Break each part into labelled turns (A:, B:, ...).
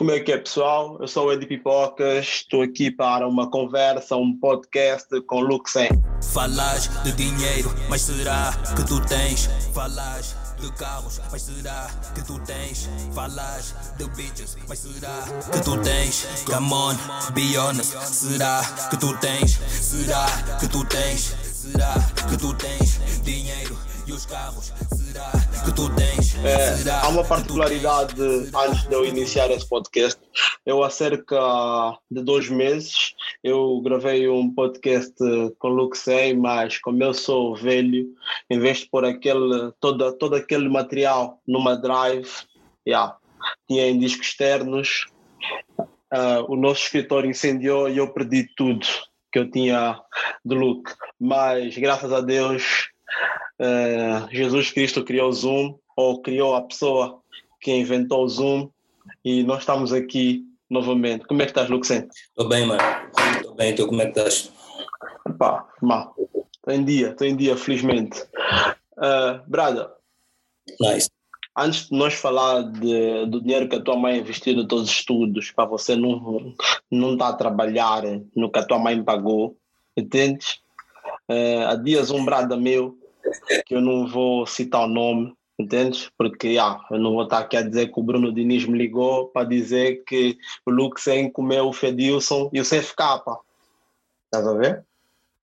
A: Como é que é, pessoal? Eu sou o Edi Pipocas, estou aqui para uma conversa, um podcast com Luxem.
B: Falas de dinheiro, mas será que tu tens? Falas de carros, mas será que tu tens? Falas de bitches, mas será que tu tens? Come on, be honest, será que tu tens? Será que tu tens? Será que tu tens dinheiro e os carros?
A: É, há uma particularidade antes de eu iniciar esse podcast. Eu, há cerca de dois meses, eu gravei um podcast com o Luxem, mas como eu sou velho, em vez de pôr aquele, todo, todo aquele material numa drive, yeah, tinha em discos externos, ah, o nosso escritório incendiou e eu perdi tudo que eu tinha de look. Mas graças a Deus, eh, Jesus Cristo criou o Zoom, ou criou a pessoa que inventou o Zoom, e nós estamos aqui novamente. Como é que estás, Luxem?
B: Tô bem, mano. Tô bem, tu como é que estás?
A: Pá, mal. Estou em dia, estou em dia, felizmente. Uh, Brada,
B: Nice.
A: antes de nós falar de- do dinheiro que a tua mãe investiu nos teus estudos, para você não não estar a trabalhar no que a tua mãe pagou, entendes? Eh, há dias um brada meu, que eu não vou citar o nome, entendes? Porque ah, eu não vou estar aqui a dizer que o Bruno Diniz me ligou para dizer que o Luxem comeu o Fedilson e o CFK. Estás a ver?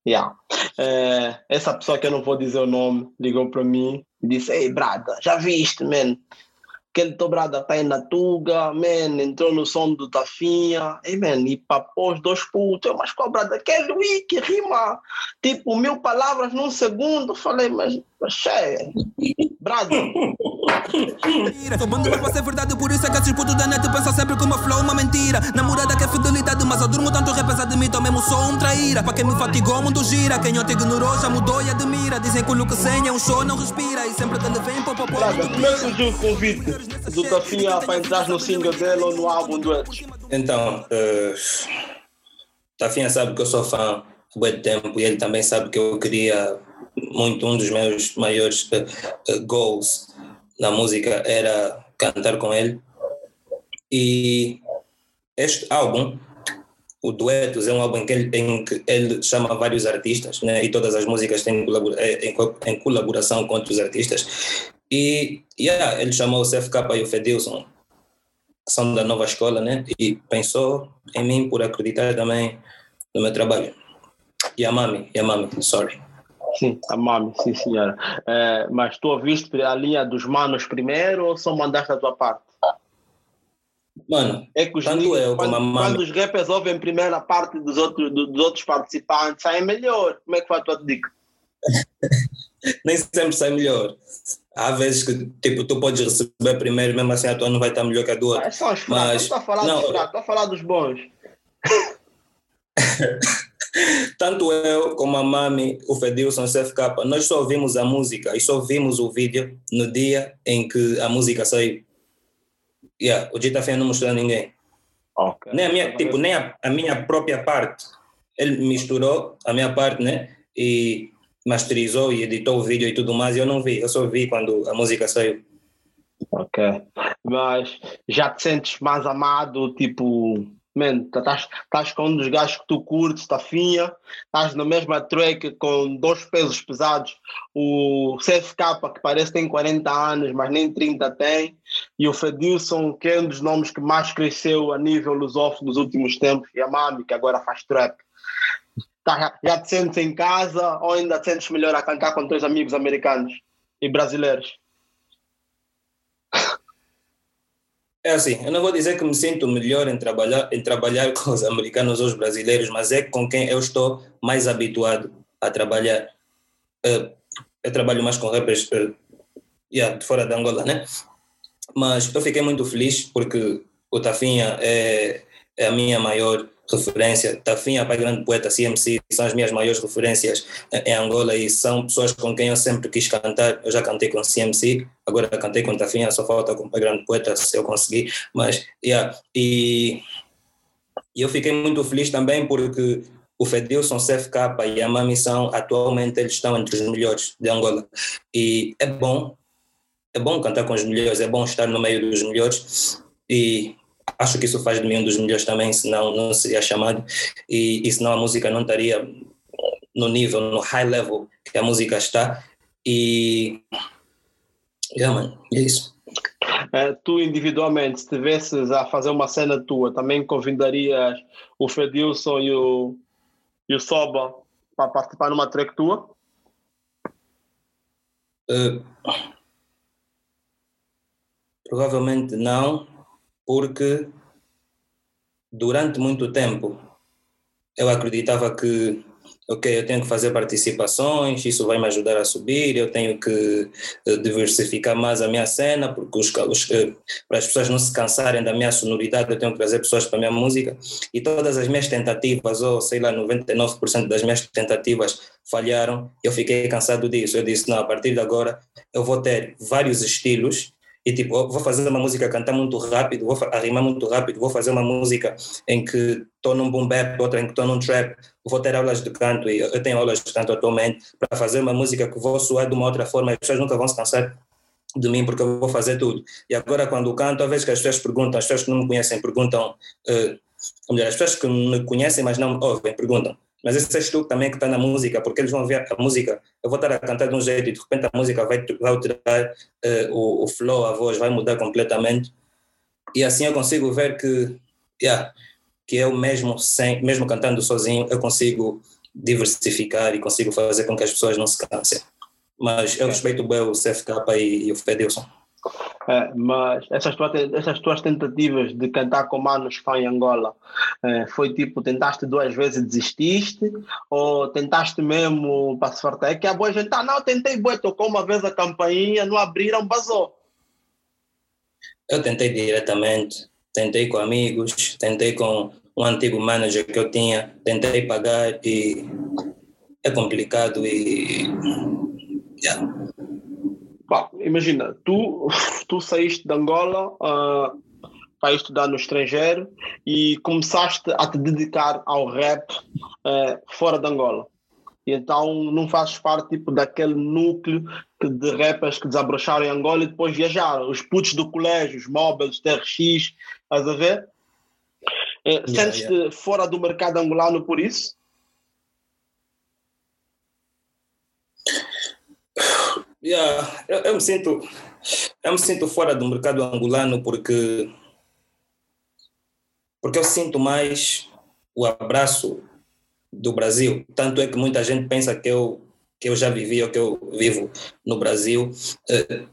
A: Yeah. Eh, essa pessoa que eu não vou dizer o nome ligou para mim e disse: Ei, Brada, já viste, man? Aquele teu Brada tá aí na Tuga, man, entrou no som do Tafinha, ei, man, e papou os dois putos. Mas? Aquele wiki rima tipo mil palavras num segundo. Falei, mas, mas Brada,
C: mentira. Sou bom demais pra ser verdade, por isso é que esses putos da net pensam sempre que o meu flow é uma mentira. Namorada que é fidelidade, mas eu durmo tanto repensar de mim, tô mesmo sou um traíra. Pra quem me fatigou, o mundo gira. Quem eu te ignorou já mudou e admira. Dizem que o look sem é um show, não respira. E sempre que ele vem, pô, pô, pô,
A: como é que
C: pira.
A: surgiu o convite do Tafinha para entrar no single dele ou no álbum duetos?
B: Então, uh, Tafinha sabe que eu sou fã há muito tempo e ele também sabe que eu queria muito, um dos meus maiores uh, uh, goals na música era cantar com ele. E este álbum, o Duetos, é um álbum em que ele, em que ele chama vários artistas, né? e todas as músicas têm em, em colaboração com outros artistas. E yeah, ele chamou o CFK e o Fedilson, são da nova escola, né? E pensou em mim por acreditar também no meu trabalho. E a Mami, e a Mami, sorry.
A: Sim, a Mami, sim senhora. Eh, mas tu ouviste a linha dos manos primeiro ou só mandaste a tua parte?
B: Mano,
A: É que os
B: Tanto
A: niggas,
B: eu como
A: quando,
B: a Mami.
A: quando os rappers ouvem a primeira parte dos outros, do- dos outros participantes, saem melhor. Como é que foi a tua dica?
B: nem sempre sai melhor. Há vezes que tipo, tu podes receber primeiro, mesmo assim a tua não vai estar melhor que a do outro.
A: Ah, são os fracos, não
B: Mas-
A: estou a falar
B: não.
A: dos fracos, estou a falar dos bons.
B: Tanto eu como a Mami, o Fedilson, o CFK, nós só ouvimos a música e só vimos o vídeo no dia em que a música saiu. Yeah, o Dita Fé não mostrou a ninguém.
A: Ok.
B: Nem a minha, tipo, nem a, a minha própria parte. Ele misturou a minha parte, né? E masterizou e editou o vídeo e tudo mais. E eu não vi, eu só vi quando a música saiu.
A: Ok. Mas já te sentes mais amado, tipo, man, tá- estás estás com um dos gajos que tu curtes, está finha, estás na mesma track com dois pesos pesados, o CFK que parece que tem 40 anos, mas nem 30 tem, e o Fedilson, que é um dos nomes que mais cresceu a nível lusófono nos últimos tempos, e a Mami, que agora faz trap. Tá, já te sentes em casa ou ainda te sentes melhor a cantar com teus amigos americanos e brasileiros?
B: É assim, eu não vou dizer que me sinto melhor em trabalhar, em trabalhar com os americanos ou os brasileiros, mas é com quem eu estou mais habituado a trabalhar. Eh, eu trabalho mais com rappers eh, yeah, de fora da Angola, né? Mas eu fiquei muito feliz porque o Tafinha é, é a minha maior referência. Tafinha, Pai Grande Poeta, CMC, são as minhas maiores referências em Angola e são pessoas com quem eu sempre quis cantar. Eu já cantei com CMC, agora cantei com Tafinha, só falta com Pai Grande Poeta, se eu conseguir. Mas, yeah, e, e eu fiquei muito feliz também porque o Fedilson, CFK e a Mami são, atualmente, eles estão entre os melhores de Angola. E é bom, é bom cantar com os melhores, é bom estar no meio dos melhores. E acho que isso faz de mim um dos melhores também, senão não seria chamado, e, e senão a música não estaria no nível, no high level que a música está. E. Yeah, é isso.
A: É, tu individualmente, se estivesses a fazer uma cena tua, também convidarias o Fedilson e o, e o Soba para participar numa track tua?
B: Uh, provavelmente não, porque durante muito tempo eu acreditava que ok, eu tenho que fazer participações, isso vai me ajudar a subir, eu tenho que uh, diversificar mais a minha cena, porque os, os, uh, para as pessoas não se cansarem da minha sonoridade, eu tenho que trazer pessoas para a minha música, e todas as minhas tentativas, ou sei lá, 99% das minhas tentativas falharam, eu fiquei cansado disso, eu disse, não, a partir de agora eu vou ter vários estilos, e tipo, vou fazer uma música cantar muito rápido, vou arrimar muito rápido, vou fazer uma música em que estou num boom bap, outra em que estou num trap, vou ter aulas de canto, e eu tenho aulas de canto atualmente, para fazer uma música que vou suar de uma outra forma, as pessoas nunca vão se cansar de mim porque eu vou fazer tudo. E agora quando canto, às vezes que as pessoas perguntam, as pessoas que não me conhecem perguntam, uh, ou melhor, as pessoas que me conhecem mas não me ouvem perguntam, mas esse és tu também que está na música, porque eles vão ver a música, eu vou estar a cantar de um jeito e de repente a música vai, vai alterar uh, o, o flow, a voz vai mudar completamente. E assim eu consigo ver que, yeah, que eu mesmo, sem, mesmo cantando sozinho, eu consigo diversificar e consigo fazer com que as pessoas não se cansem. Mas eu respeito bem o CFK e, e o Fedilson.
A: É, mas essas tuas, essas tuas tentativas de cantar com manos fã em Angola, é, foi tipo, tentaste duas vezes e desististe? Ou tentaste mesmo para se fartar? É que a boa gente, ah, não, tentei, boa, tocou uma vez a campainha, não abriram, basou.
B: Eu tentei diretamente, tentei com amigos, tentei com um antigo manager que eu tinha, tentei pagar e é complicado e. Yeah
A: Imagina, tu, tu saíste de Angola uh, para estudar no estrangeiro e começaste a te dedicar ao rap uh, fora de Angola. E então não fazes parte tipo, daquele núcleo de rappers que desabrocharam em Angola e depois viajaram. Os putos do colégio, os móveis, TRX, estás a ver? Uh, yeah, Sentes-te yeah. fora do mercado angolano por isso?
B: Yeah, eu, eu, me sinto eu me sinto fora do mercado angolano porque porque eu sinto mais o abraço do Brasil. Tanto é que muita gente pensa que eu que eu já vivi ou que eu vivo no Brasil. Uh,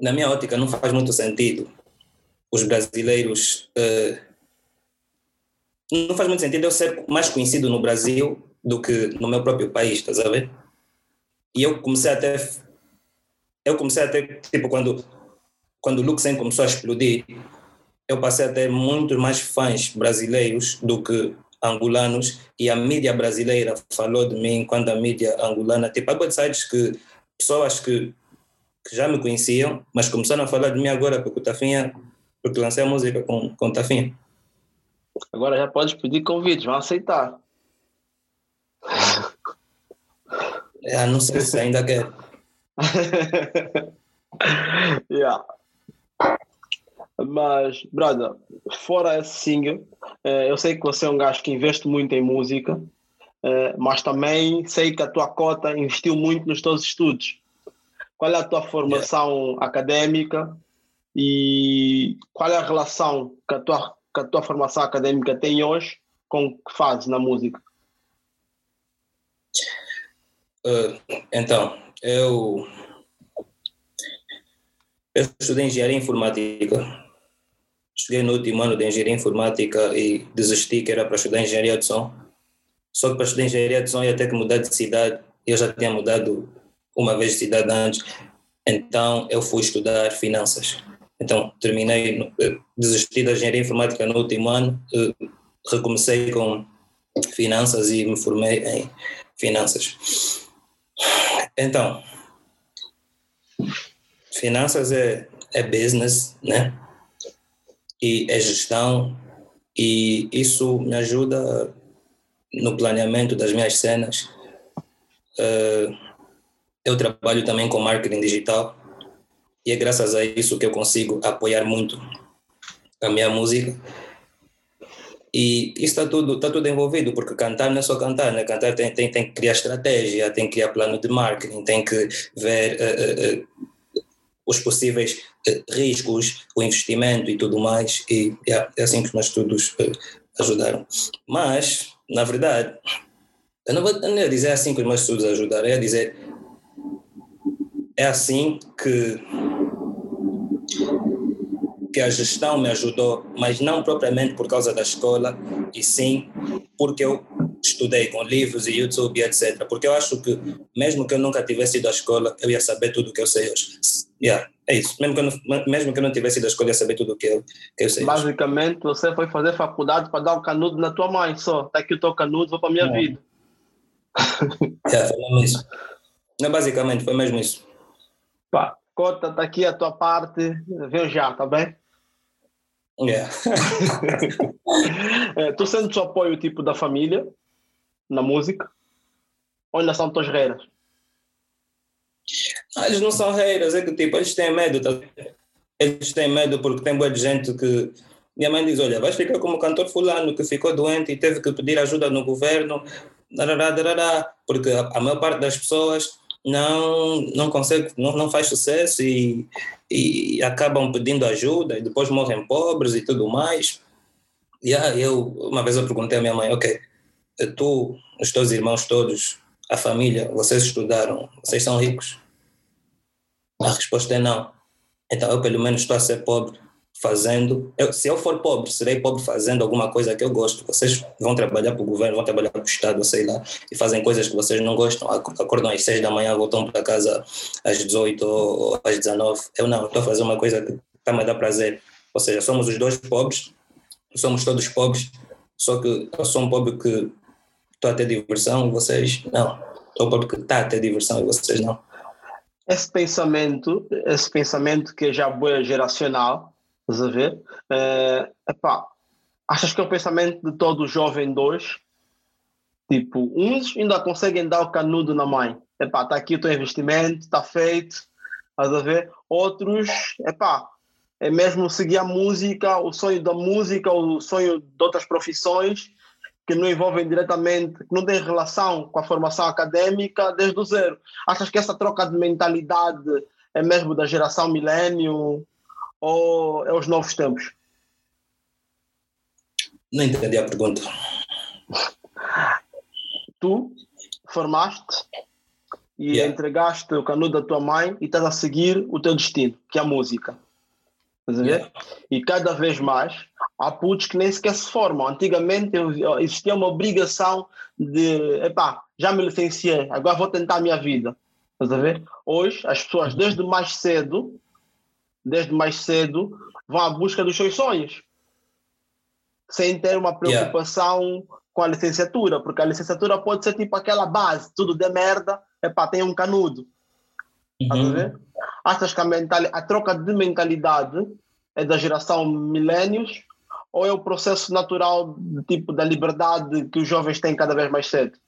B: na minha ótica não faz muito sentido os brasileiros uh, não faz muito sentido eu ser mais conhecido no Brasil do que no meu próprio país, estás a ver? E eu comecei até. Eu comecei até, tipo, quando, quando o Luxem começou a explodir, eu passei a ter muito mais fãs brasileiros do que angolanos e a mídia brasileira falou de mim quando a mídia angolana, tipo, há sites que pessoas que, que já me conheciam, mas começaram a falar de mim agora porque o Tafinha, porque lancei a música com, com o Tafinha.
A: Agora já podes pedir convites, vão aceitar.
B: É, não sei se ainda quer.
A: yeah. Mas, brother, fora esse single, eh, eu sei que você é um gajo que investe muito em música, eh, mas também sei que a tua cota investiu muito nos teus estudos. Qual é a tua formação yeah. académica e qual é a relação que a, tua, que a tua formação académica tem hoje com o que fazes na música?
B: Uh, então, eu, eu estudei engenharia informática. Cheguei no último ano de engenharia informática e desisti que era para estudar engenharia de som. Só que para estudar engenharia de som ia ter que mudar de cidade. Eu já tinha mudado uma vez de cidade antes. Então eu fui estudar finanças. Então terminei, desisti da engenharia informática no último ano, recomecei com finanças e me formei em finanças. Então, finanças é, é business, né? E é gestão, e isso me ajuda no planeamento das minhas cenas. Uh, eu trabalho também com marketing digital e é graças a isso que eu consigo apoiar muito a minha música. E isso está tudo, está tudo envolvido, porque cantar não é só cantar, né? cantar tem, tem, tem que criar estratégia, tem que criar plano de marketing, tem que ver uh, uh, os possíveis riscos, o investimento e tudo mais, e yeah, é assim que os meus estudos ajudaram. Mas, na verdade, eu não vou ia dizer assim que os meus estudos ajudaram, eu dizer é assim que que a gestão me ajudou, mas não propriamente por causa da escola, e sim porque eu estudei com livros e YouTube e etc. Porque eu acho que, mesmo que eu nunca tivesse ido à escola, eu ia saber tudo o que eu sei hoje. Yeah, é isso. Mesmo que, eu não, mesmo que eu não tivesse ido à escola, eu ia saber tudo o que eu, que eu sei
A: Basicamente,
B: hoje.
A: você foi fazer faculdade para dar um canudo na tua mãe só. Está aqui o teu canudo, vou para a minha vida.
B: Yeah, foi mesmo isso. Não, basicamente, foi mesmo isso.
A: Pá, Cota, está aqui a tua parte, vem já, tá bem?
B: Yeah.
A: é, tu sentes o apoio tipo da família na música? Ou ainda são tuas reiras?
B: Ah, eles não são reiras, é que tipo, eles têm medo. Tá? Eles têm medo porque tem boa gente que. Minha mãe diz: Olha, vais ficar como cantor Fulano que ficou doente e teve que pedir ajuda no governo, porque a maior parte das pessoas não, não consegue, não, não faz sucesso e, e acabam pedindo ajuda e depois morrem pobres e tudo mais. E aí eu, uma vez eu perguntei à minha mãe, ok, tu, os teus irmãos todos, a família, vocês estudaram, vocês são ricos? A resposta é não. Então eu pelo menos estou a ser pobre fazendo. Eu, se eu for pobre, serei pobre fazendo alguma coisa que eu gosto. Vocês vão trabalhar para o governo, vão trabalhar para o Estado, sei lá, e fazem coisas que vocês não gostam. Acordam às 6 da manhã, voltam para casa às 18 ou às 19. Eu não, estou a fazer uma coisa que está me dar prazer. Ou seja, somos os dois pobres, somos todos pobres, só que eu sou um pobre que estou a ter diversão e vocês não. Um pobre que está a ter diversão e vocês não.
A: Esse pensamento, esse pensamento que é já boa geracional, Estás a ver? Uh, epá, achas que é o pensamento de todo jovem dois? Tipo, uns ainda conseguem dar o canudo na mãe. Epá, está aqui o teu investimento, está feito. Estás a ver? Outros, epá, é mesmo seguir a música, o sonho da música, o sonho de outras profissões que não envolvem diretamente, que não têm relação com a formação acadêmica desde o zero. Achas que essa troca de mentalidade é mesmo da geração milênio? Ou é os novos tempos?
B: Não entendi a pergunta.
A: Tu formaste e
B: Yeah.
A: entregaste o canudo da tua mãe e estás a seguir o teu destino, que é a música. Estás a ver?
B: Yeah.
A: E cada vez mais há putos que nem sequer se formam. Antigamente existia uma obrigação de, epá, já me licenciei, agora vou tentar a minha vida. Estás a ver? Hoje as pessoas desde mais cedo, desde mais cedo, vão à busca dos seus sonhos. Sem ter uma
B: Yeah.
A: preocupação com a licenciatura, porque a licenciatura pode ser tipo aquela base, tudo de merda, epá, tem um canudo. Estás a
B: Uhum.
A: ver? Achas que a, mental, a troca de mentalidade é da geração milênios ou é o processo natural tipo da liberdade que os jovens têm cada vez mais cedo?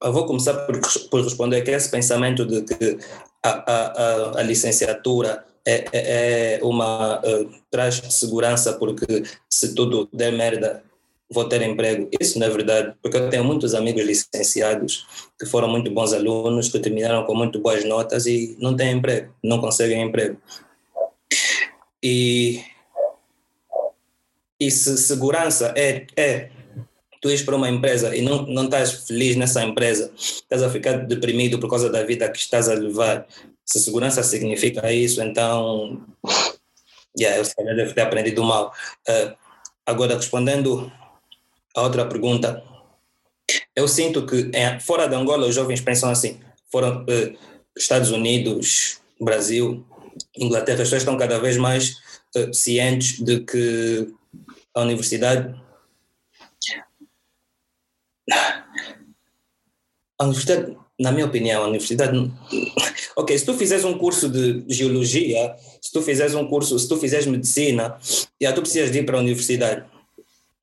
B: Eu vou começar por, por responder que esse pensamento de que a, a, a, licenciatura é, é, é uma uh, traz segurança porque se tudo der merda vou ter emprego. Isso não é verdade, porque eu tenho muitos amigos licenciados que foram muito bons alunos, que terminaram com muito boas notas e não têm emprego, não conseguem emprego. E, e se segurança é, é tu ires para uma empresa e não, não estás feliz nessa empresa, estás a ficar deprimido por causa da vida que estás a levar, se segurança significa isso, então yeah, eu se calhar devo ter aprendido mal. Uh, agora, respondendo a outra pergunta, eu sinto que em, fora de Angola os jovens pensam assim, fora uh, Estados Unidos, Brasil, Inglaterra, as pessoas estão cada vez mais uh, cientes de que a universidade a universidade, na minha opinião, a universidade. Ok, se tu fizeres um curso de geologia, se tu fizeres um curso, se tu fizeres medicina, já tu precisas de ir para a universidade.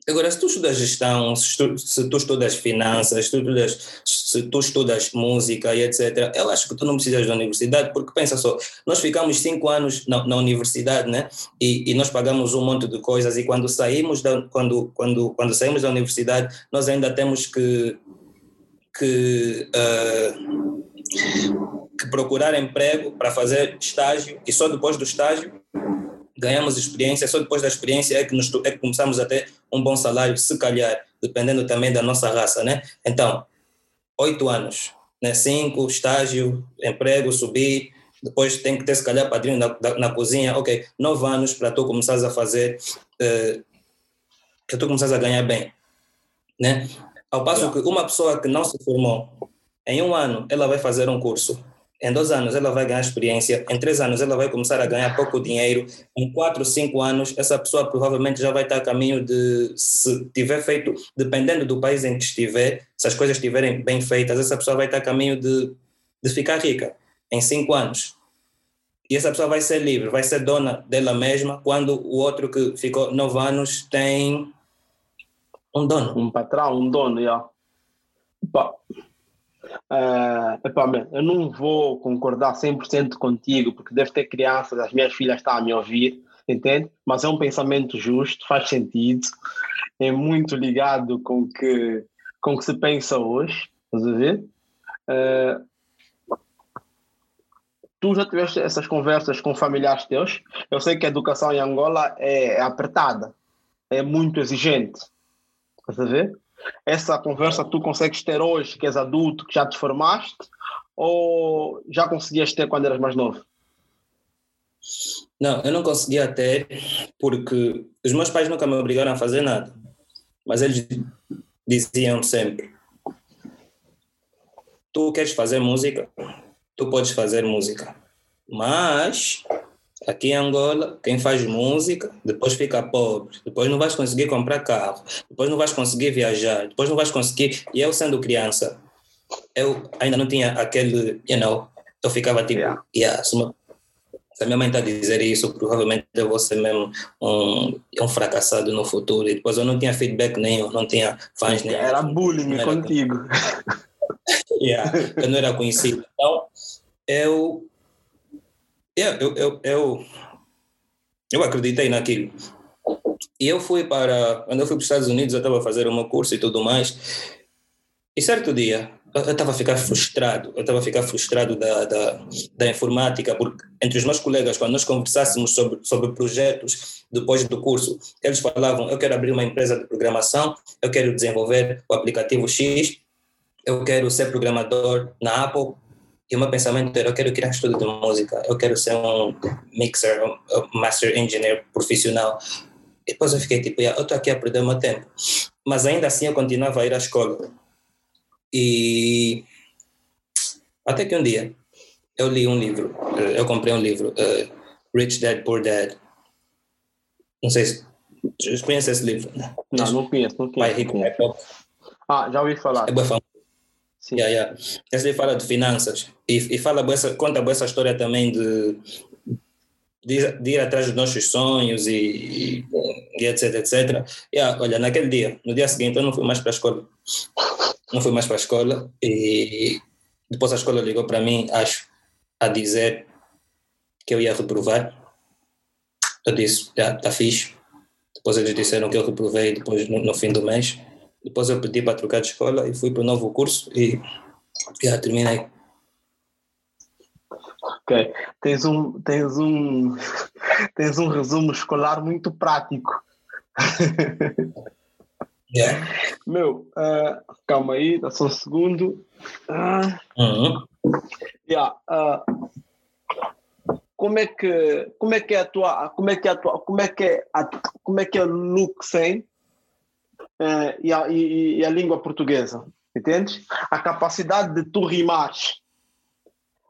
B: Agora, se tu estudas gestão, se tu, se tu estudas finanças, se tu estudas, se tu estudas música e etc., eu acho que tu não precisas da universidade, porque pensa só, nós ficamos cinco anos na, na universidade, né? E, e, nós pagamos um monte de coisas, e quando saímos da, quando, quando, quando saímos da universidade, nós ainda temos que, que, uh, que procurar emprego para fazer estágio, e só depois do estágio ganhamos experiência, só depois da experiência é que, nos, é que começamos a ter um bom salário, se calhar, dependendo também da nossa raça, né? Então, oito anos, né? cinco, estágio, emprego, subir, depois tem que ter, se calhar, padrinho na, na cozinha, ok, nove anos para tu começares a fazer, uh, para tu começares a ganhar bem, né? Ao passo que uma pessoa que não se formou, em um ano, ela vai fazer um curso, em dois anos ela vai ganhar experiência, em três anos ela vai começar a ganhar pouco dinheiro, em quatro, cinco anos essa pessoa provavelmente já vai estar a caminho de, se tiver feito, dependendo do país em que estiver, se as coisas estiverem bem feitas, essa pessoa vai estar a caminho de, de ficar rica em cinco anos. E essa pessoa vai ser livre, vai ser dona dela mesma, quando o outro que ficou nove anos tem um dono.
A: Um patrão, um dono, já. Yeah. Uh, epá, eu não vou concordar 100% contigo, porque deve ter crianças, as minhas filhas estão a me ouvir, entende? Mas é um pensamento justo, faz sentido, é muito ligado com que, com que se pensa hoje, estás a ver? Uh, tu já tiveste essas conversas com familiares teus? Eu sei que a educação em Angola é, é apertada, é muito exigente, estás a ver? essa conversa tu consegues ter hoje, que és adulto, que já te formaste, ou já conseguias ter quando eras mais novo?
B: Não, eu não conseguia ter porque os meus pais nunca me obrigaram a fazer nada, mas eles diziam sempre: Tu queres fazer música? Tu podes fazer música, mas Aqui em Angola, quem faz música, depois fica pobre, depois não vais conseguir comprar carro, depois não vais conseguir viajar, depois não vais conseguir. E eu, sendo criança, eu ainda não tinha aquele, you know, eu ficava tipo, yeah, yeah se, uma, se a minha mãe está a dizer isso, provavelmente eu vou ser mesmo um, um fracassado no futuro. E depois eu não tinha feedback nenhum, não tinha fãs nenhum.
A: Era bullying era contigo.
B: yeah, eu não era conhecido. Então, eu eu, eu, eu, eu acreditei naquilo. E eu fui para. Quando eu fui para os Estados Unidos, eu estava a fazer um curso e tudo mais. E certo dia, eu estava a ficar frustrado. Eu estava a ficar frustrado da, da, da informática, porque entre os meus colegas, quando nós conversássemos sobre, sobre projetos depois do curso, eles falavam: Eu quero abrir uma empresa de programação, eu quero desenvolver o aplicativo X, eu quero ser programador na Apple, e o meu pensamento era, eu quero criar estudo de música, eu quero ser um mixer, um master engineer profissional. E depois eu fiquei tipo, eu estou aqui a perder o meu tempo. Mas ainda assim eu continuava a ir à escola. E até que um dia eu li um livro, eh, eu comprei um livro, uh, Rich Dad Poor Dad. Não sei se conhece esse livro.
A: Não, não conheço, não conheço. Ah, já ouvi falar.
B: É bem famoso. Sim. Yeah, yeah. Esse fala de finanças e, e fala essa, conta essa história também de, de, de, ir atrás dos nossos sonhos e, e, e etc, etc. Yeah, olha, naquele dia, no dia seguinte, eu não fui mais para a escola. Não fui mais para a escola e depois a escola ligou para mim, acho, a dizer que eu ia reprovar. Eu disse, já, yeah, está fixe. Depois eles disseram que eu reprovei depois no, no fim do mês. Depois eu pedi para trocar de escola e fui para o novo curso e já terminei.
A: Ok. Tens um, tens um, tens um resumo escolar muito prático.
B: Yeah.
A: Meu, uh, calma aí, dá só um segundo. Uh,
B: uhum.
A: yeah, uh, como é que como é que é a tua como é que é a tua como é que é a, como é que é o look uh, e, a, e, e, a, língua portuguesa, entendes? A capacidade de tu rimares,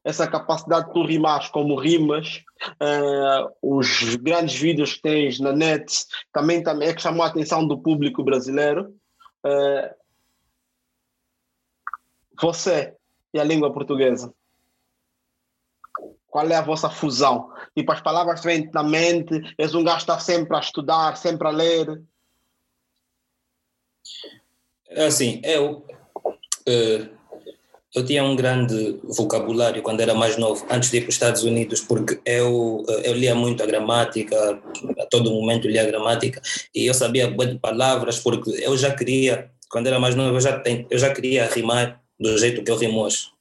A: essa capacidade de tu rimares como rimas, uh, os grandes vídeos que tens na net, também, também é que chamou a atenção do público brasileiro. Uh, você e a língua portuguesa. Qual é a vossa fusão? Tipo, as palavras vêm na mente, és um gajo que está sempre a estudar, sempre a ler.
B: Assim, eu, uh, eu tinha um grande vocabulário quando era mais novo, antes de ir para os Estados Unidos, porque eu, uh, eu lia muito a gramática, a todo momento lia a gramática, e eu sabia de palavras, porque eu já queria, quando era mais novo, eu já, eu já queria rimar do jeito que eu rimo hoje.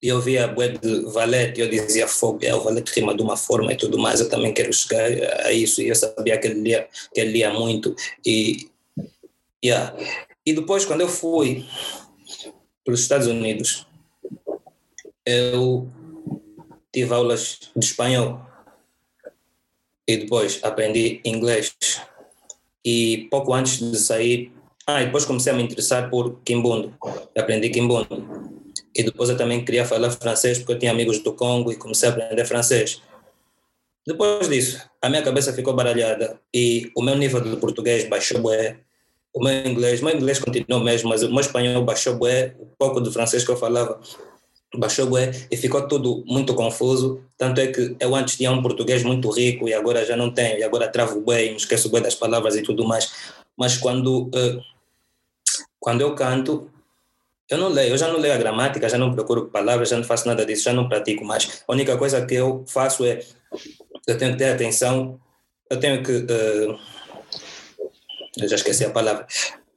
B: E eu via a de Valete eu dizia, fogo, é, o Valete rima de uma forma e tudo mais, eu também quero chegar a isso. E eu sabia que ele lia, que ele lia muito. E, yeah. e depois, quando eu fui para os Estados Unidos, eu tive aulas de espanhol. E depois aprendi inglês. E pouco antes de sair, ah, depois comecei a me interessar por Kimbundo. Aprendi Kimbundo e depois eu também queria falar francês porque eu tinha amigos do Congo e comecei a aprender francês. Depois disso, a minha cabeça ficou baralhada e o meu nível de português baixou bué, o meu inglês, o meu inglês continuou mesmo, mas o meu espanhol baixou bué, o pouco de francês que eu falava baixou bué e ficou tudo muito confuso, tanto é que eu antes tinha um português muito rico e agora já não tenho, e agora travo bué e me esqueço bué das palavras e tudo mais, mas quando, uh, quando eu canto, eu não leio, eu já não leio a gramática, já não procuro palavras, já não faço nada disso, já não pratico mais. A única coisa que eu faço é, eu tenho que ter atenção, eu tenho que, uh, eu já esqueci a palavra,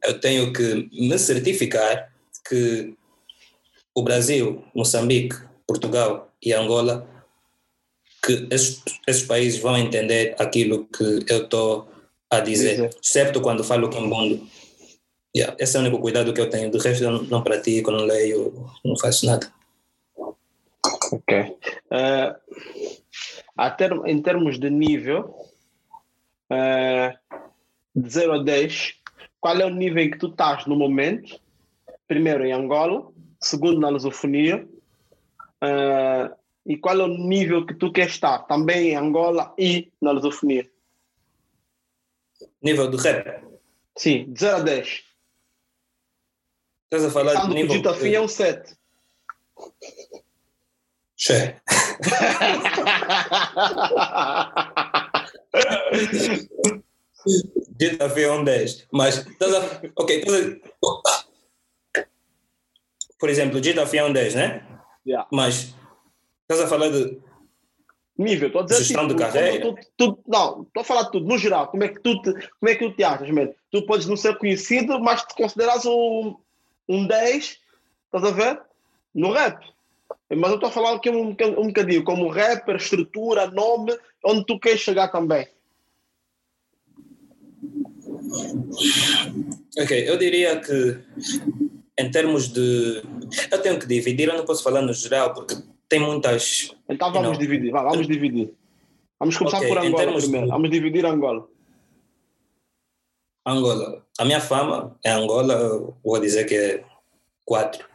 B: eu tenho que me certificar que o Brasil, Moçambique, Portugal e Angola, que esses, esses países vão entender aquilo que eu estou a dizer, excepto quando falo quimbundo Yeah, esse é o único cuidado que eu tenho. Do resto, eu não pratico, não leio, não faço nada.
A: Ok. Uh, em termos de nível, uh, de 0 a 10, qual é o nível em que tu estás no momento? Primeiro em Angola, segundo na lusofonia. Uh, e qual é o nível que tu queres estar? Também em Angola e na lusofonia?
B: Nível do rap?
A: Sim, de 0 a 10.
B: Estás a falar
A: de nível... Dito fim é um 7.
B: Che. Dito fim é um 10. Mas, estás a... Ok, estás a... Por exemplo, Dito fim é um 10, né?
A: Yeah.
B: Mas, estás a falar de
A: nível, estou a dizer
B: Gestão tipo, de carreira.
A: Tu, tu, não, estou a falar de tudo, no geral, como é que tu te, como é que tu te achas, mesmo? Tu podes não ser conhecido, mas te consideras um, um 10, estás a ver? No rap. Mas eu estou a falar aqui um, um bocadinho como rapper, estrutura, nome, onde tu queres chegar também.
B: Ok, eu diria que em termos de. Eu tenho que dividir, eu não posso falar no geral, porque tem muitas.
A: Então vamos dividir, vamos dividir. Vamos começar okay, por Angola primeiro. De... Vamos dividir Angola.
B: Angola. A minha fama em Angola, vou dizer que é 4.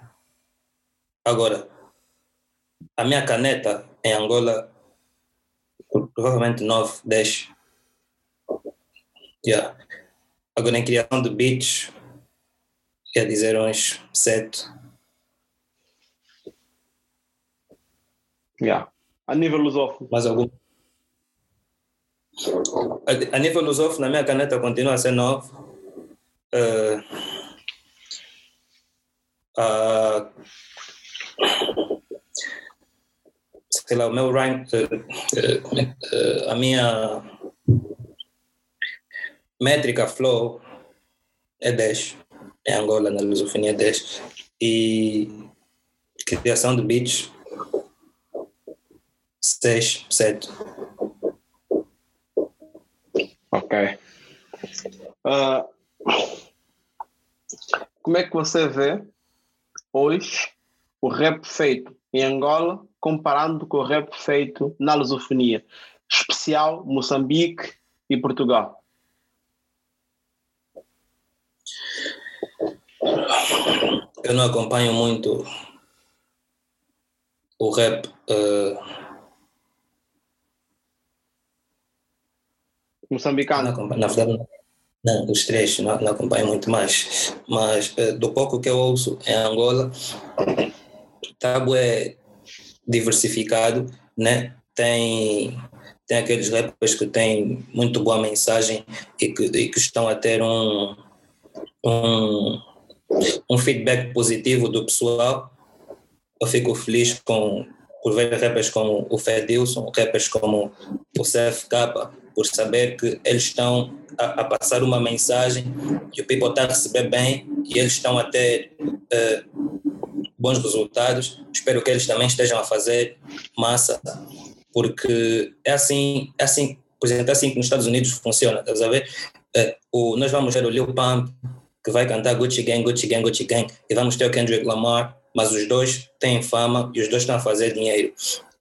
B: Agora, a minha caneta em Angola, provavelmente 9, 10. Yeah. Agora, em criação de beats, quer dizer uns 7.
A: Yeah. A nível lusófono.
B: Mais algum? A, nível lusófono, na minha caneta continua a ser 9. Uh, uh, sei lá, o meu uh, uh, a minha métrica flow é 10. Em Angola, na lusofonia, é 10. E criação de beats, 6, 7.
A: Ok. Uh, como é que você vê hoje o rap feito em Angola comparando com o rap feito na lusofonia, especial Moçambique e Portugal?
B: Eu não acompanho muito o rap uh,
A: Moçambicano?
B: Não, na verdade, não, os três não, não acompanho muito mais. Mas uh, do pouco que eu ouço em Angola, Tabo é diversificado, né? Tem, tem aqueles rappers que têm muito boa mensagem e que, e que estão a ter um, um, um feedback positivo do pessoal. Eu fico feliz com, por ver rappers como o Fedilson, rappers como o CFK, por saber que eles estão a, a, passar uma mensagem que o people está a receber bem e eles estão a ter uh, bons resultados. Espero que eles também estejam a fazer massa, porque é assim, é assim, por exemplo, é assim que nos Estados Unidos funciona, estás a ver? Uh, o, nós vamos ver o Lil Pump, que vai cantar Gucci Gang, Gucci Gang, Gucci Gang, e vamos ter o Kendrick Lamar, mas os dois têm fama e os dois estão a fazer dinheiro.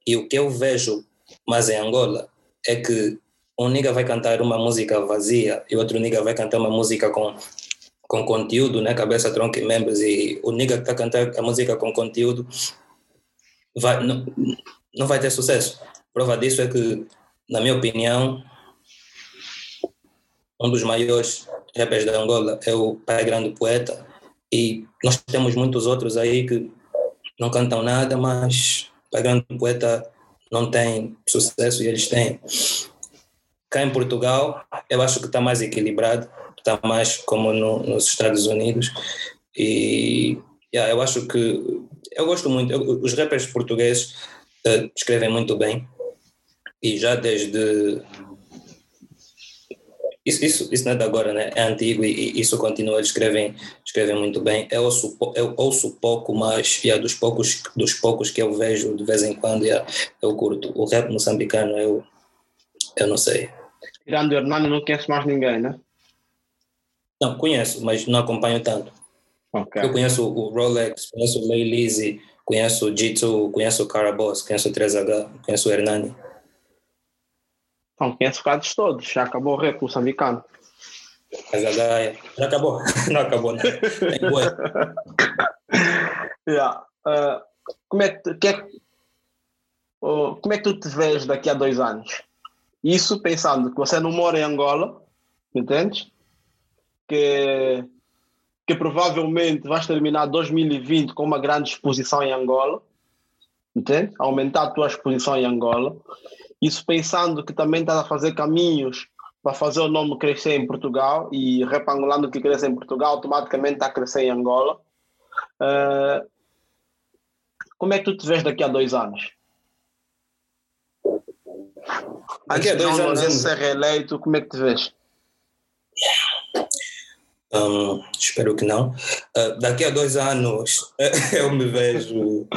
B: E o que eu vejo mais em Angola é que um nigga vai cantar uma música vazia e outro nigga vai cantar uma música com, com conteúdo, né? Cabeça, tronco e membros. E o nigga que está cantando a música com conteúdo vai, não, não vai ter sucesso. Prova disso é que, na minha opinião, um dos maiores rappers da Angola é o Pai Grande Poeta. E nós temos muitos outros aí que não cantam nada, mas Pai Grande Poeta não tem sucesso e eles têm. Cá em Portugal, eu acho que está mais equilibrado, está mais como no, nos Estados Unidos. E yeah, eu acho que. Eu gosto muito. Eu, os rappers portugueses uh, escrevem muito bem. E já desde. Isso, isso, isso não é de agora, né? É antigo e, e isso continua. Eles escrevem, escrevem muito bem. Eu ouço, eu ouço pouco, mas yeah, dos, poucos, dos poucos que eu vejo de vez em quando, yeah, eu curto. O rap moçambicano, eu, eu não sei.
A: Tirando o Hernani, não conhece mais ninguém, né?
B: Não, conheço, mas não acompanho tanto. Okay. Eu conheço o Rolex, conheço o Lay Lizzy, conheço o G2, conheço o Caraboss, conheço o 3H, conheço o Hernani.
A: Então, conheço os todos, já acabou o rap moçambicano.
B: Mas a Gaia, já acabou? não acabou, não.
A: yeah. Uh, como, é que, que é, uh, como é que tu te vês daqui a dois anos? Isso pensando que você não mora em Angola, entende? Que, que provavelmente vais terminar 2020 com uma grande exposição em Angola, entende? Aumentar a tua exposição em Angola. Isso pensando que também estás a fazer caminhos para fazer o nome crescer em Portugal e repangolando que cresce em Portugal, automaticamente está a crescer em Angola. Uh, como é que tu te vês daqui a dois anos? Daqui a dois anos ser reeleito, como é que te vês?
B: Um, espero que não. Uh, daqui a dois anos eu me vejo.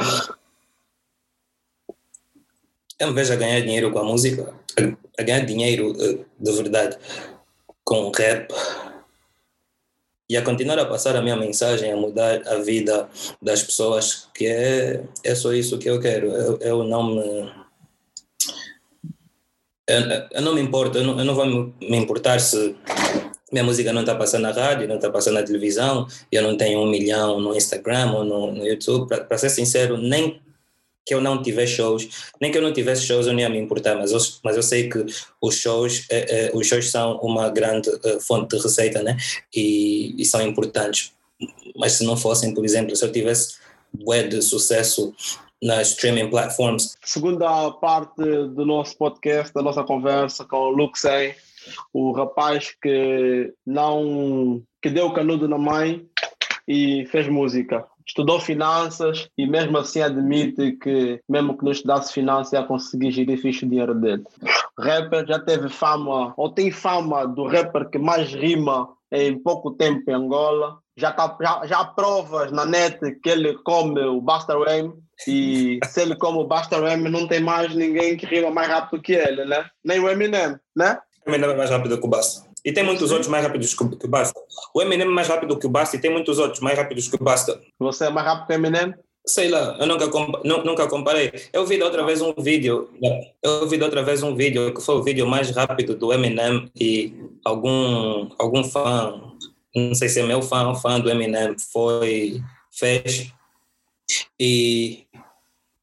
B: Eu me vejo a ganhar dinheiro com a música, a, ganhar dinheiro uh, de verdade com o rap e a continuar a passar a minha mensagem, a mudar a vida das pessoas, que é, é só isso que eu quero. Eu, eu não me eu, eu não me importo, eu não, eu não vou me importar se minha música não está passando na rádio, não está passando na televisão, eu não tenho um milhão no Instagram ou no, no YouTube. Para ser sincero, nem que eu não tivesse shows, nem que eu não tivesse shows, eu não ia me importar, mas eu, mas eu sei que os shows, eh, eh, os shows são uma grande eh, fonte de receita, né? E, e, são importantes. Mas se não fossem, por exemplo, se eu tivesse bué de sucesso nas streaming platforms.
A: Segunda parte do nosso podcast, da nossa conversa com o Luxem, o rapaz que não que deu canudo na mãe e fez música. Estudou finanças e mesmo assim admite que mesmo que não estudasse finanças ia conseguir gerir fixe o dinheiro dele. rapper já teve fama, ou tem fama do rapper que mais rima em pouco tempo em Angola. Já, tá, já, já há provas na net que ele come o Buster Rhyme e se ele come o Buster Rhyme não tem mais ninguém que rima mais rápido que ele, né? Nem o Eminem, né?
B: Eminem é mais rápido que o Buster. E tem muitos outros mais rápidos que o Buster. O Eminem é mais rápido que o Buster e tem muitos outros mais rápidos que o Buster.
A: Você é mais rápido que o Eminem?
B: Sei lá, eu nunca, nunca comparei. Eu vi outra vez um vídeo, eu vi outra vez um vídeo que foi o vídeo mais rápido do Eminem e algum, algum fã, não sei se é meu fã ou fã do Eminem, foi, fez. E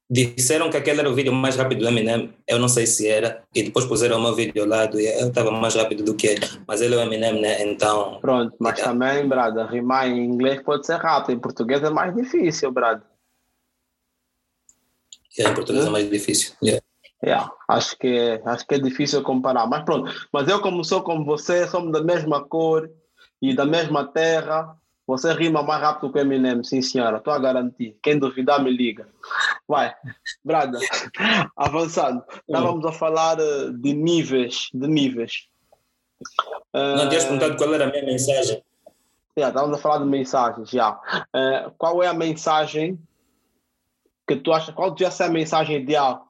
B: disseram que aquele era o vídeo mais rápido do Eminem, eu não sei se era, e depois puseram o meu vídeo ao lado e eu estava mais rápido do que ele, mas ele é o Eminem, né? Então.
A: Pronto, mas é. também, Brada, rimar em inglês pode ser rápido, em português é mais difícil, Brada.
B: É, em português é mais difícil. Yeah.
A: Yeah, acho que acho que é difícil comparar, mas pronto. Mas eu como sou como você, somos da mesma cor e da mesma terra. Você rima mais rápido que o Eminem, sim senhora, estou a garantir. Quem duvidar me liga. Vai, Brada, avançando. Estávamos a falar eh, de níveis, de níveis.
B: Não tinhas perguntado qual era a minha mensagem.
A: Já, estávamos a falar de mensagens, já. Uh, qual é a mensagem que tu achas, qual devia ser a mensagem ideal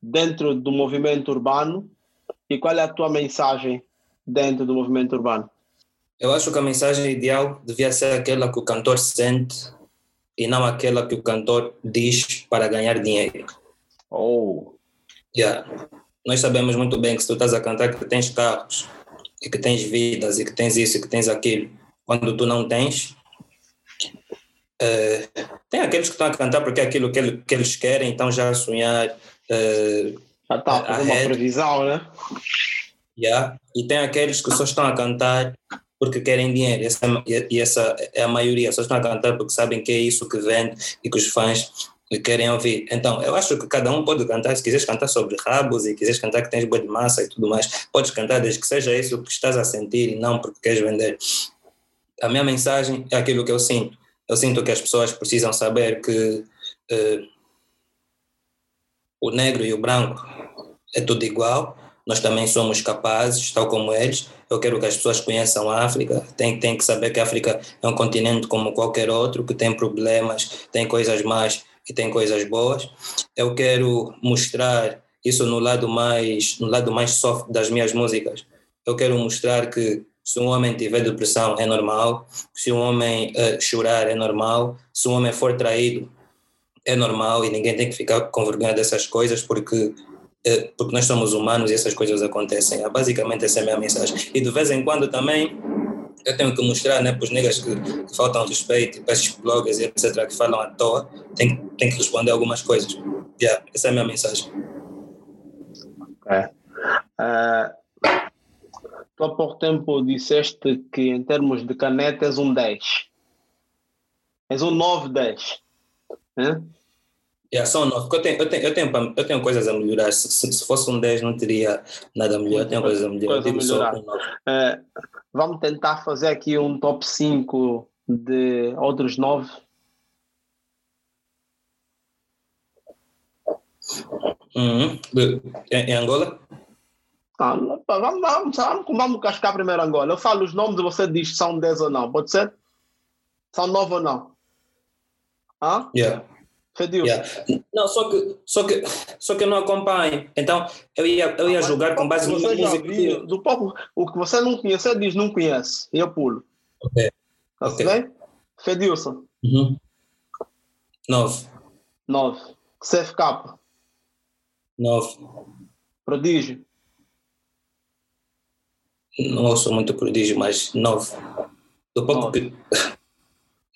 A: dentro do movimento urbano e qual é a tua mensagem dentro do movimento urbano?
B: Eu acho que a mensagem ideal devia ser aquela que o cantor sente e não aquela que o cantor diz para ganhar dinheiro.
A: Oh.
B: Yeah. Nós sabemos muito bem que se tu estás a cantar que tens carros e que tens vidas e que tens isso e que tens aquilo, quando tu não tens, uh, tem aqueles que estão a cantar porque é aquilo que, ele, que eles querem, então já a sonhar. Uh,
A: já está a fazer uma previsão, né?
B: Yeah. E tem aqueles que só estão a cantar porque querem dinheiro, essa, e essa é a maioria, só estão a cantar porque sabem que é isso que vende e que os fãs querem ouvir. Então, eu acho que cada um pode cantar, se quiseres cantar sobre rabos e quiseres cantar que tens boa de massa e tudo mais, podes cantar desde que seja isso que estás a sentir e não porque queres vender. A minha mensagem é aquilo que eu sinto. Eu sinto que as pessoas precisam saber que uh, o negro e o branco é tudo igual, nós também somos capazes, tal como eles. Eu quero que as pessoas conheçam a África, tem, tem que saber que a África é um continente como qualquer outro, que tem problemas, tem coisas más e tem coisas boas. Eu quero mostrar isso no lado mais, no lado mais soft das minhas músicas. Eu quero mostrar que se um homem tiver depressão é normal, se um homem uh, chorar é normal, se um homem for traído é normal e ninguém tem que ficar com vergonha dessas coisas porque porque nós somos humanos e essas coisas acontecem. É, basicamente, essa é a minha mensagem. E de vez em quando também eu tenho que mostrar né, para os negros que, que, faltam respeito, para esses bloggers etc., que falam à toa, tem, tem que responder algumas coisas. Yeah, essa é a minha mensagem.
A: É. Uh, tu há pouco tempo disseste que em termos de caneta és um 10. És um 9-10. Né?
B: Yeah, são nove. Eu tenho, eu, tenho, eu, tenho, eu tenho coisas a melhorar. Se, se fosse um 10, não teria nada a melhorar. Eu tenho coisas a melhorar. Coisa a melhorar.
A: É, vamos tentar fazer aqui um top 5 de outros 9.
B: Uhum. Em, em Angola?
A: Ah, vamos, vamos, vamos, vamos cascar primeiro Angola. Eu falo os nomes e você diz se são 10 ou não. Pode ser? São 9 ou não?
B: Ah? Yeah.
A: Fedilson.
B: Yeah. Não, só que, só, que, só que eu não acompanho. Então, eu ia, eu ia ah, jogar com base
A: numa música. Viu, do pouco, o que você não conhece, diz não conhece. E eu pulo.
B: Ok.
A: Tá okay. bem? Fedilson.
B: Uhum. Nove.
A: Nove. CFK.
B: Nove.
A: Prodígio.
B: Não sou muito prodígio, mas nove. Do pouco nove. que.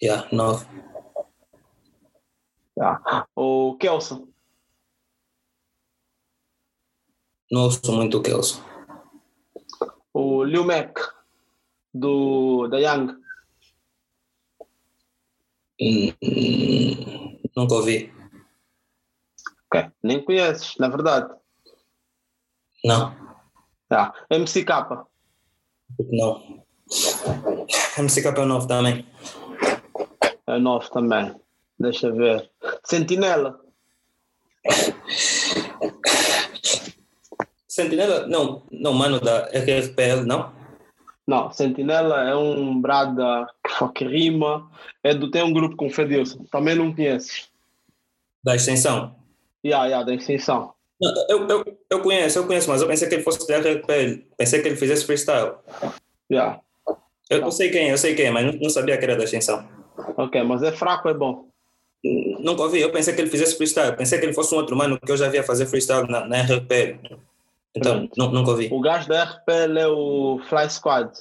B: yeah, nove.
A: Tá. O Kelson.
B: Não ouço muito o Kelson.
A: O Liu Mac, do, da Young.
B: Hum, nunca ouvi.
A: Ok, nem conheces, na verdade.
B: Não.
A: Tá. MCK.
B: Não. MCK é novo também.
A: É novo também. Deixa ver. Sentinela.
B: Sentinela, não, não, mano, da RFPL, não?
A: Não, Sentinela é um brada que rima, é do, tem um grupo com o Fedilson, também não conheces.
B: Da extensão?
A: Yeah, yeah, da extensão.
B: Não, eu, eu, eu conheço, eu conheço, mas eu pensei que ele fosse da RFPL, pensei que ele fizesse freestyle.
A: Yeah.
B: Eu, eu sei quem, eu sei quem, mas não, não sabia que era da extensão.
A: Ok, mas é fraco, é bom.
B: Nunca ouvi, eu pensei que ele fizesse freestyle, pensei que ele fosse um outro mano que eu já via fazer freestyle na, na RPL. Então, nunca ouvi.
A: O gajo da RPL é o Fly Squad.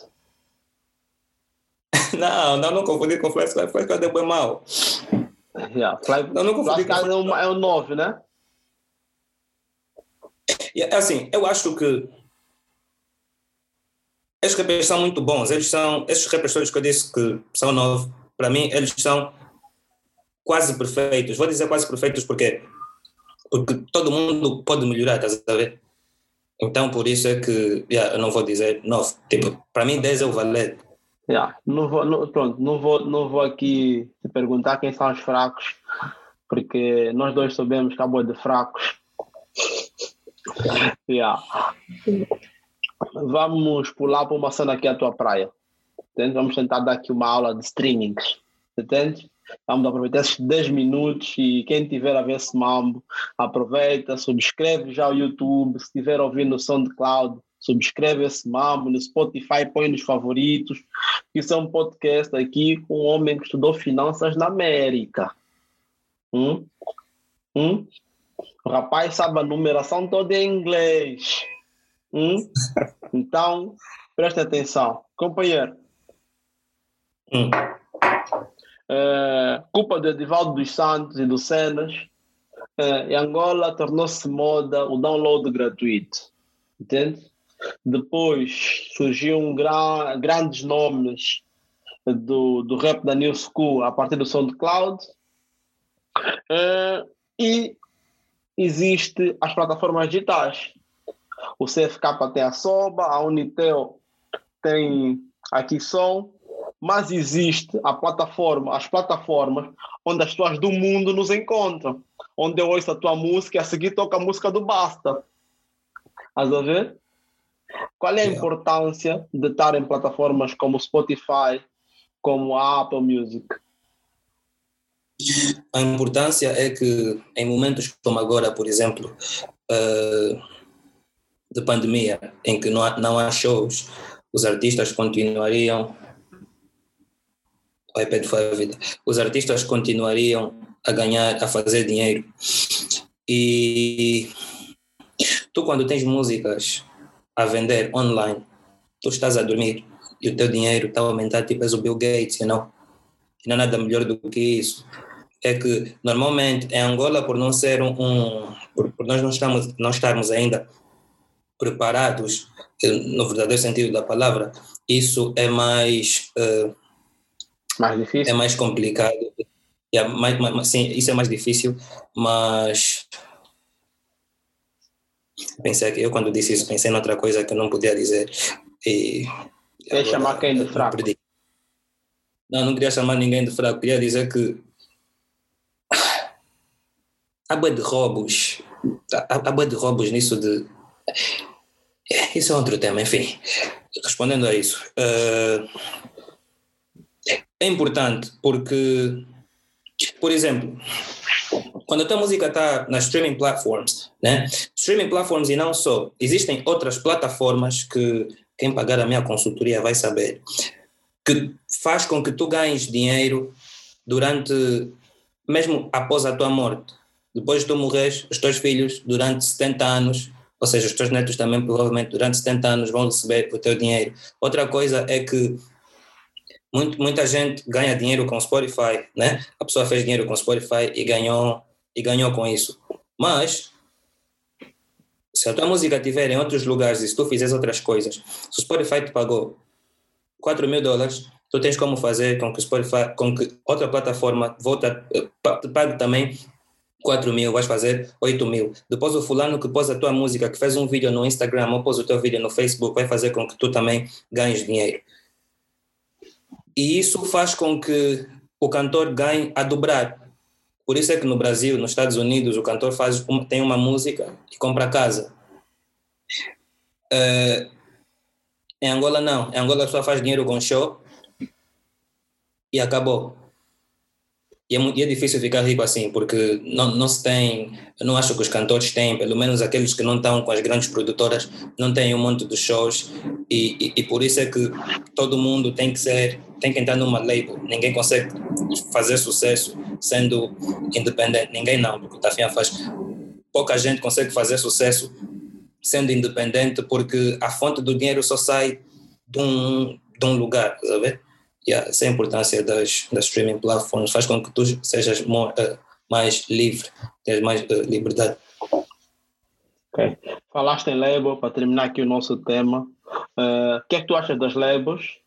B: não, não, não confundi com o Fly Squad, Fly Squad é bem mal.
A: Yeah, Fly, não, não confundi Fly Squad é, é o 9, né?
B: É assim, eu acho que esses rappers são muito bons, eles são, esses rappers que eu disse que são 9, para mim, eles são quase perfeitos. Vou dizer quase perfeitos porque porque todo mundo pode melhorar, estás a ver? Então por isso é que yeah, eu não vou dizer 9. Tipo, para mim 10 é o valete.
A: Yeah. Não vou, não, pronto, não vou, não vou aqui te perguntar quem são os fracos, porque nós dois sabemos que há boa de fracos. Yeah. Vamos pular para uma cena aqui à tua praia. Entende? Vamos tentar dar aqui uma aula de streamings. Entende? Vamos aproveitar esses 10 minutos e quem tiver a ver esse mambo, aproveita, subscreve já o YouTube, se estiver ouvindo o SoundCloud, subscreve esse mambo no Spotify, põe nos favoritos. Isso é um podcast aqui com um homem que estudou finanças na América. Hum? Hum? O rapaz sabe a numeração toda em inglês. Hum? Então, preste atenção. Companheiro. Hum. É, culpa de Edivaldo dos Santos e do Cenas. É, em Angola tornou-se moda o download gratuito. Entende? Depois surgiu um gran, grandes nomes do, do rap da New School a partir do SoundCloud. É, e existe as plataformas digitais. O CFK tem a Soba, a Unitel tem aqui som, mas existe a plataforma, as plataformas onde as pessoas do mundo nos encontram, onde eu ouço a tua música e a seguir toca a música do Basta. Estás a ver? Qual é a importância de estar em plataformas como Spotify, como a Apple Music?
B: A importância é que em momentos como agora, por exemplo, uh, de pandemia, em que não há, não há shows, os artistas continuariam. O foi a vida. Os artistas continuariam a ganhar, a fazer dinheiro. E tu, quando tens músicas a vender online, tu estás a dormir e o teu dinheiro está a aumentar, tipo és o Bill Gates, you know? E não é nada melhor do que isso é que normalmente em Angola por não ser um, um por, por, nós não estamos não estarmos ainda preparados eh, no verdadeiro sentido da palavra isso é mais uh,
A: mais difícil
B: é mais complicado é mais, mais, sim isso é mais difícil mas pensei que eu quando disse isso pensei noutra coisa que eu não podia dizer e
A: Quer chamar quem de fraco?
B: Não, não queria chamar ninguém de fraco, queria dizer que há boa de roubos, há, há boa de roubos nisso de. Isso é outro tema, enfim. Respondendo a isso, uh, é importante porque, por exemplo, quando a tua música está nas streaming platforms, né? Streaming platforms e não só, existem outras plataformas que quem pagar a minha consultoria vai saber, que faz com que tu ganhes dinheiro durante, mesmo após a tua morte. Depois de tu morreres, os teus filhos, durante 70 anos, ou seja, os teus netos também provavelmente durante 70 anos vão receber o teu dinheiro. Outra coisa é que muito, muita gente ganha dinheiro com Spotify, né? A pessoa fez dinheiro com Spotify e ganhou, e ganhou com isso. Mas, se a tua música estiver em outros lugares e se tu fizeres outras coisas, se o Spotify te pagou 4 mil dólares, tu tens como fazer com que, Spotify, com que outra plataforma volta, te pague também 4 mil, vais fazer 8 mil. Depois o fulano que pôs a tua música, que fez um vídeo no Instagram ou pôs o teu vídeo no Facebook, vai fazer com que tu também ganhes dinheiro. E isso faz com que o cantor ganhe a dobrar. Por isso é que no Brasil, nos Estados Unidos, o cantor faz tem uma música e compra casa. Uh, em Angola não. Em Angola a pessoa faz dinheiro com show e acabou. E é, e é, difícil ficar rico assim, porque não, não se tem, eu não acho que os cantores têm, pelo menos aqueles que não estão com as grandes produtoras, não têm um monte de shows, e, e, e, por isso é que todo mundo tem que ser, tem que entrar numa label, ninguém consegue fazer sucesso sendo independente, ninguém não, porque o Tafinha faz, pouca gente consegue fazer sucesso sendo independente, porque a fonte do dinheiro só sai de um, de um lugar, sabe? Yeah, essa importância das, das streaming platforms, faz com que tu sejas more, uh, mais livre, tenhas mais uh, liberdade.
A: Ok. Falaste em label, para terminar aqui o nosso tema. Uh, o que é que tu achas das labels?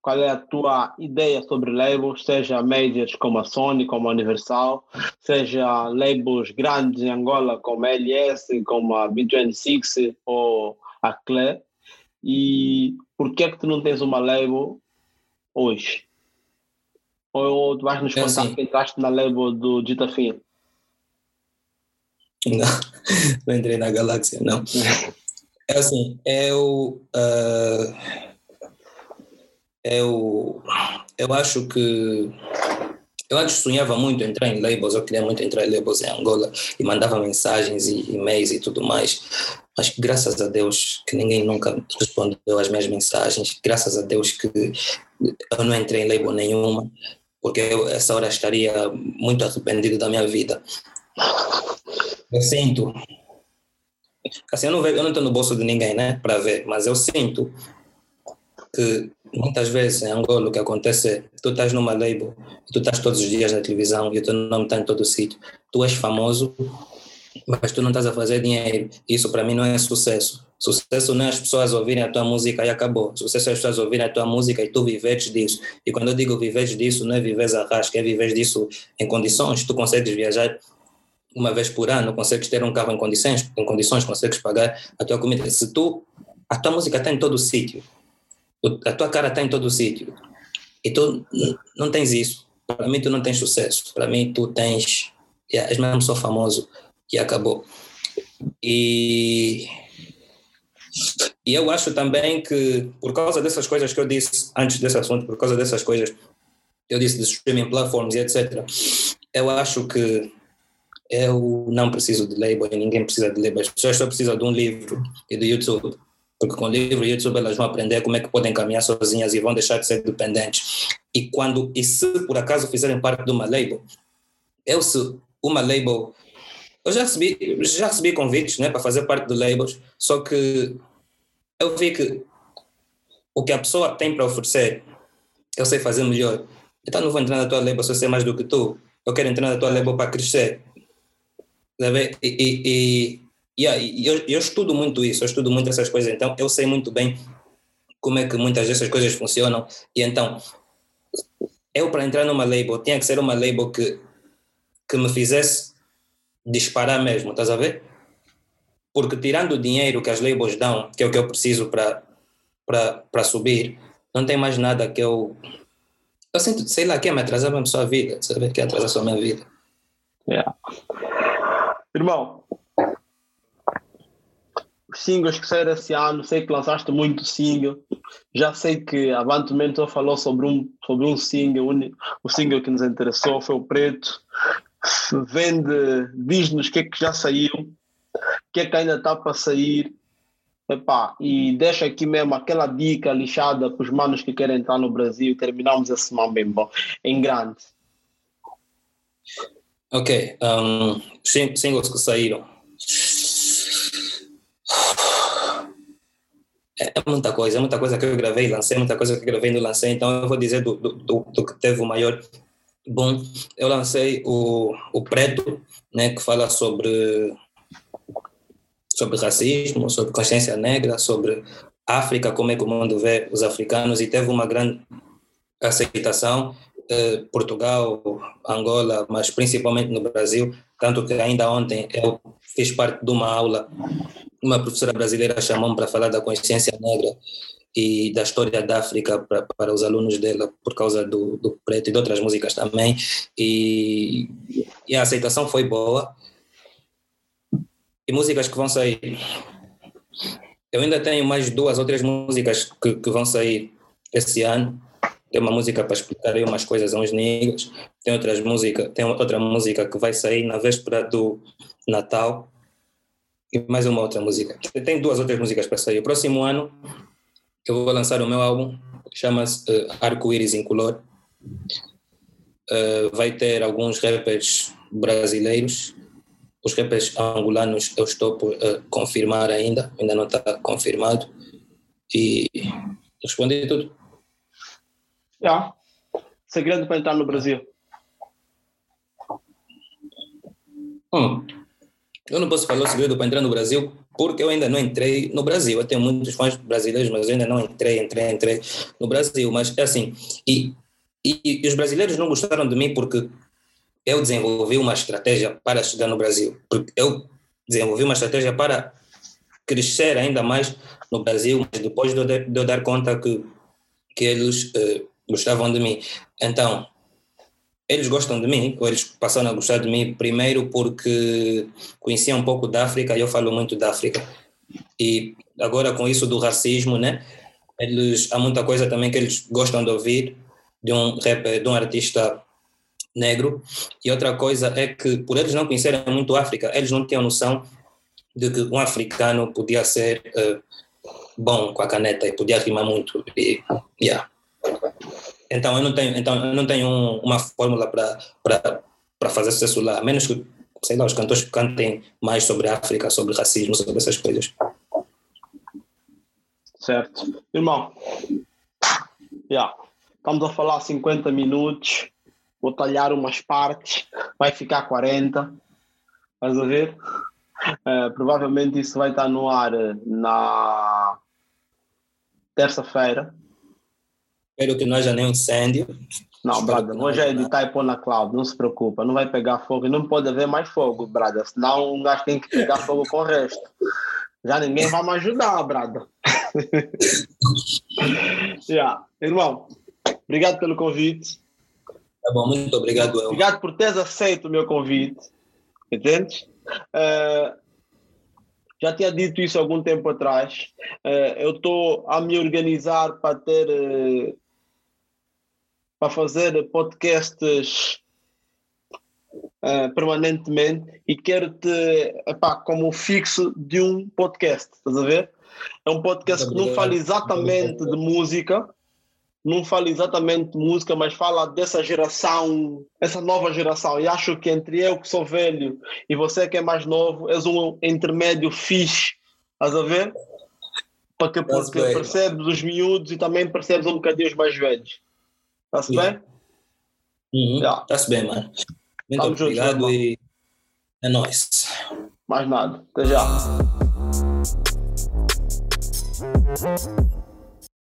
A: Qual é a tua ideia sobre labels, seja majors como a Sony, como a Universal, seja labels grandes em Angola como a LS, como a B26 ou a Cle? E por que é que tu não tens uma label hoje? Ou tu vais nos contar
B: assim.
A: que entraste na label do Dita Fim?
B: Não, não entrei na galáxia, não. É assim, eu. ah, eu. Eu acho que. Eu antes sonhava muito entrar em labels, eu queria muito entrar em labels em Angola e mandava mensagens e e-mails e tudo mais. Mas graças a Deus que ninguém nunca respondeu às minhas mensagens, graças a Deus que eu não entrei em label nenhuma, porque eu essa hora estaria muito arrependido da minha vida. Eu sinto. Assim, eu não vejo, eu não estou no bolso de ninguém, né, para ver, mas eu sinto que muitas vezes em Angola o que acontece é tu estás numa label, tu estás todos os dias na televisão e o teu nome está em todo sítio. Tu és famoso, mas tu não estás a fazer dinheiro. Isso para mim não é sucesso. Sucesso não é as pessoas ouvirem a tua música e acabou. Sucesso é as pessoas ouvirem a tua música e tu viveres disso. E quando eu digo viveres disso, não é viveres a rasca, é viveres disso em condições. Tu consegues viajar uma vez por ano, consegues ter um carro em condições, em condições, consegues pagar a tua comida. Se tu, a tua música está em todo sítio, o- a tua cara está em todo sítio, e tu n- não tens isso, para mim tu não tens sucesso, para mim tu tens, yeah, és mesmo só famoso e acabou. E, e eu acho também que, por causa dessas coisas que eu disse antes desse assunto, por causa dessas coisas eu disse de streaming platforms e etc., eu acho que eu não preciso de label ninguém precisa de label. As pessoas só precisam de um livro e do YouTube. Porque com o livro e YouTube elas vão aprender como é que podem caminhar sozinhas e vão deixar de ser dependentes. E quando e se por acaso fizerem parte de uma label, eu se uma label eu já recebi já recebi convites, né, para fazer parte de labels, só que eu vi que o que a pessoa tem para oferecer, eu sei fazer melhor. Então não vou entrar na tua label se eu sei mais do que tu. Eu quero entrar na tua label para crescer. Tá? E, e, e, e eu, eu estudo muito isso, eu estudo muito essas coisas, então eu sei muito bem como é que muitas dessas coisas funcionam. E então, eu para entrar numa label, tinha que ser uma label que, que me fizesse disparar mesmo, estás a ver? Porque tirando o dinheiro que as labels dão, que é o que eu preciso para subir, não tem mais nada que eu. Eu sinto, sei lá, que é me atrasar mesmo só a vida, sabe? Que é atrasar só a minha vida.
A: Yeah. Irmão, singles que saíram esse ano, sei que lançaste muito single. Já sei que a Vanto Mentor falou sobre um, sobre um single, uni- o single que nos interessou foi o Preto. Vende, diz-nos o que é que já saiu, o que é que ainda está para sair. Epá, e deixa aqui mesmo aquela dica lixada para os manos que querem entrar no Brasil terminamos esse semana bem bom, em grande.
B: Ok, um, sing- singles que saíram. É é muita coisa, é muita coisa que eu gravei lancei, muita coisa que eu gravei e não lancei, então eu vou dizer do, do, do, do que teve o maior bom. Eu lancei o, o Preto, né, que fala sobre, sobre racismo, sobre consciência negra, sobre África, como é que o mundo vê os africanos, e teve uma grande aceitação. eh, Portugal, Angola, mas principalmente no Brasil, tanto que ainda ontem eu fiz parte de uma aula, uma professora brasileira chamou-me para falar da consciência negra e da história da África para, para os alunos dela, por causa do, do preto e de outras músicas também, e, e a aceitação foi boa. E músicas que vão sair. Eu ainda tenho mais duas ou três músicas que, que vão sair esse ano. Tem uma música para explicar aí umas coisas a uns niggas. Tem outras música, tem outra música que vai sair na véspera do Natal. E mais uma outra música. Tem duas outras músicas para sair. O próximo ano eu vou lançar o meu álbum, chama-se uh, Arco-Íris Incolor. Uh, vai ter alguns rappers brasileiros. Os rappers angolanos eu estou por uh, confirmar ainda, ainda não está confirmado. E respondi tudo.
A: Yeah. Segredo para entrar no Brasil.
B: Hum. Eu não posso falar o segredo para entrar no Brasil porque eu ainda não entrei no Brasil. Eu tenho muitos fãs brasileiros, mas eu ainda não entrei, entrei, entrei no Brasil. Mas é assim, e, e, e os brasileiros não gostaram de mim porque eu desenvolvi uma estratégia para chegar no Brasil. Porque eu desenvolvi uma estratégia para crescer ainda mais no Brasil, mas depois de eu, dar conta que, que eles uh, gostavam de mim. Então, eles gostam de mim, ou eles passaram a gostar de mim primeiro porque conheciam um pouco da África e eu falo muito da África. E agora com isso do racismo, né? Eles, há muita coisa também que eles gostam de ouvir de um rapper, de um artista negro. E outra coisa é que, por eles não conhecerem muito a África, eles não tinham noção de que um africano podia ser uh, bom com a caneta e podia rimar muito. E, yeah. Então eu não tenho, então eu não tenho um, uma fórmula para fazer sucesso lá, a menos que, sei lá, os cantores cantem mais sobre a África, sobre racismo, sobre essas coisas.
A: Certo. Irmão, yeah. estamos a falar 50 minutos, vou talhar umas partes, vai ficar 40, vais a ver? Uh, provavelmente isso vai estar no ar na terça-feira.
B: Espero que não haja nenhum incêndio.
A: Não, brother, hoje é editar e pôr na cloud, não se preocupa, não vai pegar fogo, não pode haver mais fogo, brother, senão um gajo tem que pegar fogo com o resto. Já ninguém vai me ajudar, brother. yeah. Irmão, obrigado pelo convite.
B: Tá bom, muito obrigado. Eu.
A: Obrigado por teres aceito o meu convite, entende? Uh, já tinha dito isso algum tempo atrás. Uh, eu estou a me organizar para ter uh, para fazer podcasts uh, permanentemente e quero-te como fixo de um podcast, estás a ver? É um podcast que não fala exatamente de música, não fala exatamente de música, mas fala dessa geração, essa nova geração. E acho que entre eu que sou velho e você que é mais novo, és um intermédio fixe, estás a ver? Para que porque percebes os miúdos e também percebes um bocadinho os mais velhos. Está-se yeah. bem?
B: Uhum. Yeah. Está-se bem, mano. Muito Tamo obrigado juntos, e é nóis.
A: Mais nada. Até já.